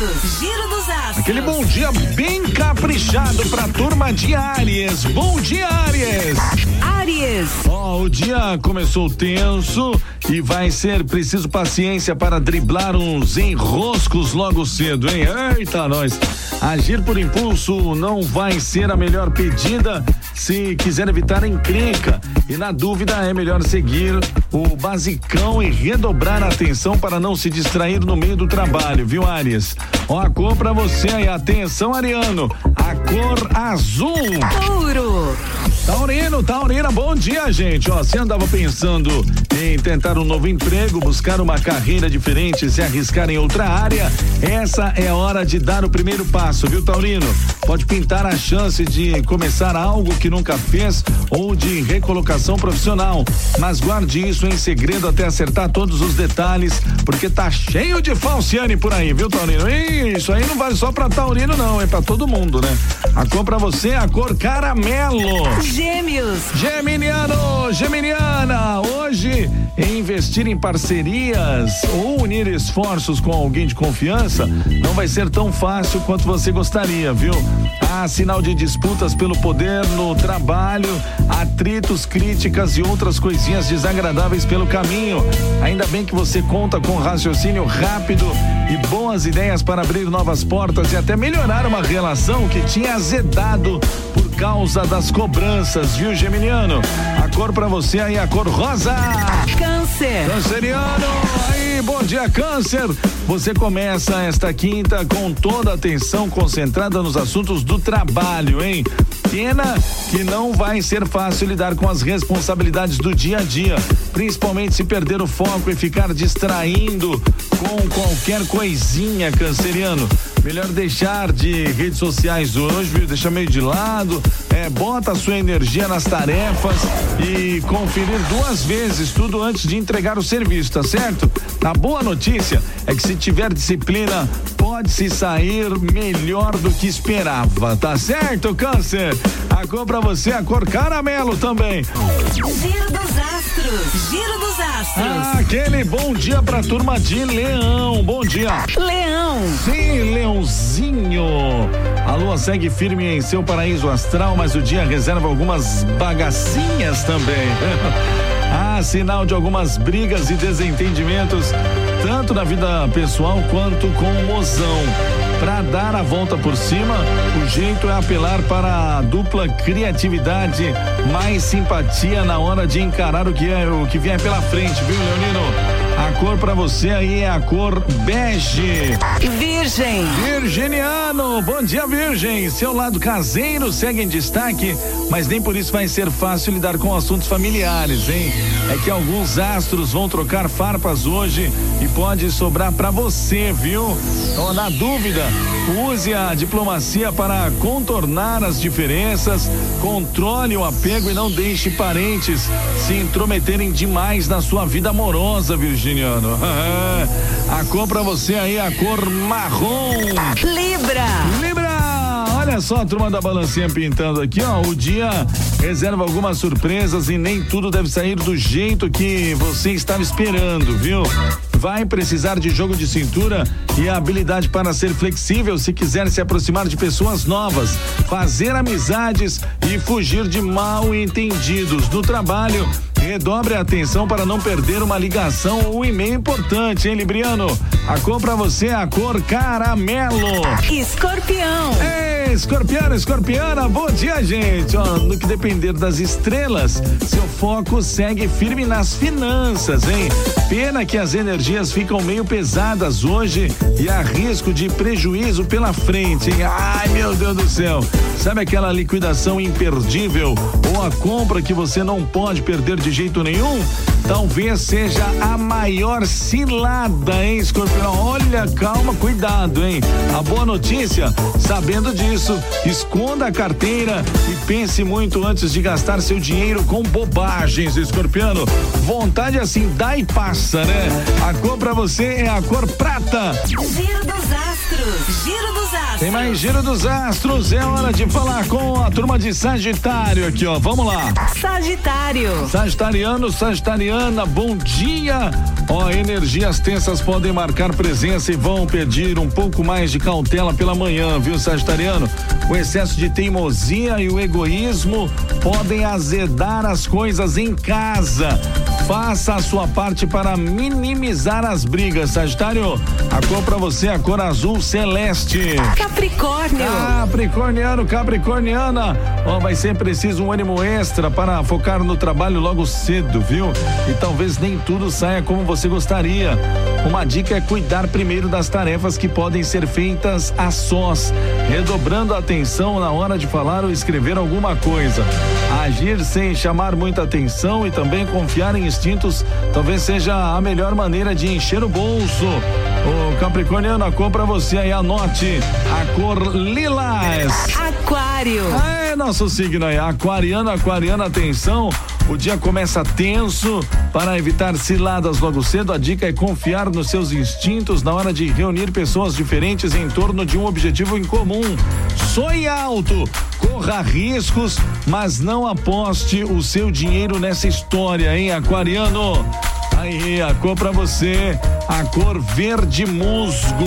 Giro dos astros. Aquele bom dia bem caprichado pra turma de Áries. Bom dia, Áries. Áries. Ó, oh, o dia começou tenso e vai ser preciso paciência para driblar uns enroscos logo cedo, hein? Eita, nós. Agir por impulso não vai ser a melhor pedida se quiser evitar encrenca. E na dúvida é melhor seguir o basicão e redobrar a atenção para não se distrair no meio do trabalho, viu, Aries? Ó, a cor pra você aí, atenção, Ariano. A cor azul. Ouro. Taurino, Taurina, bom dia, gente. Ó, você andava pensando em tentar um novo emprego, buscar uma carreira diferente, se arriscar em outra área, essa é a hora de dar o primeiro passo, viu, Taurino? Pode pintar a chance de começar algo que nunca fez ou de recolocação profissional, mas guarde isso em segredo até acertar todos os detalhes, porque tá cheio de falciane por aí, viu, Taurino? Isso aí não vale só pra Taurino, não, é pra todo mundo, né? A cor pra você é a cor caramelo. Geminiano, Geminiana, hoje investir em parcerias ou unir esforços com alguém de confiança não vai ser tão fácil quanto você gostaria, viu? Há sinal de disputas pelo poder no trabalho, atritos, críticas e outras coisinhas desagradáveis pelo caminho. Ainda bem que você conta com raciocínio rápido e boas ideias para abrir novas portas e até melhorar uma relação que tinha azedado por causa das cobranças, viu, Geminiano? A cor para você aí, a cor rosa. Câncer. Canceriano, aí, bom dia, Câncer. Você começa esta quinta com toda a atenção concentrada nos assuntos do trabalho, hein? Pena que não vai ser fácil lidar com as responsabilidades do dia a dia, principalmente se perder o foco e ficar distraindo com qualquer coisinha, canceriano. Melhor deixar de redes sociais hoje, viu? Deixa meio de lado, é, bota a sua energia nas tarefas e conferir duas vezes tudo antes de entregar o serviço, tá certo? A boa notícia é que se tiver disciplina, pode se sair melhor do que esperava, tá certo, câncer? A cor pra você é a cor caramelo também. Giro dos astros. Giro dos astros. Ah, aquele bom dia pra turma de Leão. Bom dia. Leão. Sim, Leãozinho. A lua segue firme em seu paraíso astral, mas o dia reserva algumas bagacinhas também. Há sinal de algumas brigas e desentendimentos, tanto na vida pessoal quanto com o mozão. Para dar a volta por cima, o jeito é apelar para a dupla criatividade, mais simpatia na hora de encarar o que é o que vier pela frente, viu, Leonino? A cor para você aí é a cor bege. Virgem. Virginiano, bom dia, Virgem. Seu lado caseiro segue em destaque, mas nem por isso vai ser fácil lidar com assuntos familiares, hein? É que alguns astros vão trocar farpas hoje e pode sobrar para você, viu? Então, na dúvida, use a diplomacia para contornar as diferenças, controle o apego e não deixe parentes se intrometerem demais na sua vida amorosa, Virginiano. a cor para você aí é a cor marrom. Libra. Libra! Olha só a turma da balancinha pintando aqui, ó. O dia reserva algumas surpresas e nem tudo deve sair do jeito que você estava esperando, viu? Vai precisar de jogo de cintura e habilidade para ser flexível se quiser se aproximar de pessoas novas, fazer amizades e fugir de mal entendidos no trabalho. Redobre a atenção para não perder uma ligação ou um e-mail importante, hein, Libriano? A cor pra você é a cor caramelo. Escorpião. Ei, escorpiano, escorpiana, bom dia, gente. Ó, no que depender das estrelas, seu foco segue firme nas finanças, hein? Pena que as energias ficam meio pesadas hoje e há risco de prejuízo pela frente, hein? Ai, meu Deus do céu. Sabe aquela liquidação imperdível ou a compra que você não pode perder de jeito nenhum? Talvez seja a maior cilada, hein, escorpião? Olha, calma, cuidado, hein? A boa notícia, sabendo disso, esconda a carteira e pense muito antes de gastar seu dinheiro com bobagens, escorpiano. Vontade assim, dá e passa, né? A cor pra você é a cor prata. Giro dos astros. Giro dos astros. Tem mais giro dos astros, é hora de falar com a turma de Sagitário aqui, ó. Vamos lá. Sagitário. Sagitariano, Sagitariana, bom dia. Ó, energias tensas podem marcar presença e vão pedir um pouco mais de cautela pela manhã, viu, Sagitariano? O excesso de teimosia e o egoísmo podem azedar as coisas em casa. Faça a sua parte para minimizar as brigas, Sagitário. A cor para você é a cor azul celeste. Capricórnio. Capricorniano, Capricorniana. Ó, vai ser preciso um ânimo extra para focar no trabalho logo cedo, viu? E talvez nem tudo saia como você gostaria. Uma dica é cuidar primeiro das tarefas que podem ser feitas a sós, redobrando a atenção na hora de falar ou escrever alguma coisa. Agir sem chamar muita atenção e também confiar em instintos talvez seja a melhor maneira de encher o bolso. O Capricorniano, a cor pra você aí, anote a cor lilás. Aquário. É nosso signo aí, aquariano, aquariano, atenção. O dia começa tenso. Para evitar ciladas logo cedo, a dica é confiar nos seus instintos na hora de reunir pessoas diferentes em torno de um objetivo em comum. Sonhe alto, corra riscos, mas não aposte o seu dinheiro nessa história, hein, aquariano? Aí, a cor pra você, a cor verde musgo.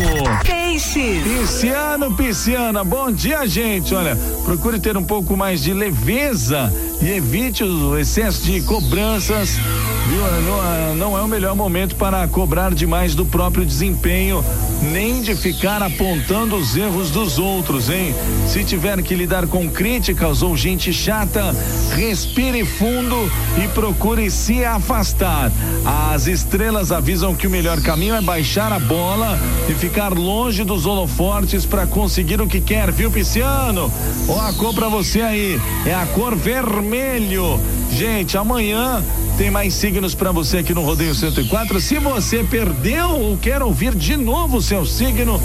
Peixes. Pisciano, pisciana, bom dia, gente. Olha, procure ter um pouco mais de leveza e evite o excesso de cobranças. Viu? Não, não é o melhor momento para cobrar demais do próprio desempenho, nem de ficar apontando os erros dos outros, hein? Se tiver que lidar com críticas ou gente chata, respire fundo e procure se afastar. As estrelas avisam que o melhor caminho é baixar a bola e ficar longe dos holofortes para conseguir o que quer, viu, Pisciano? Ó, a cor pra você aí é a cor vermelho. Gente, amanhã tem mais signos para você aqui no Rodeio 104. Se você perdeu ou quer ouvir de novo o seu signo,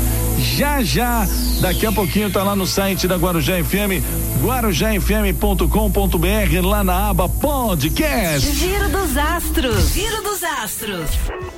já já, daqui a pouquinho tá lá no site da Guarujá FM, guarujafm.com.br, lá na aba podcast. Giro dos astros. Giro dos astros.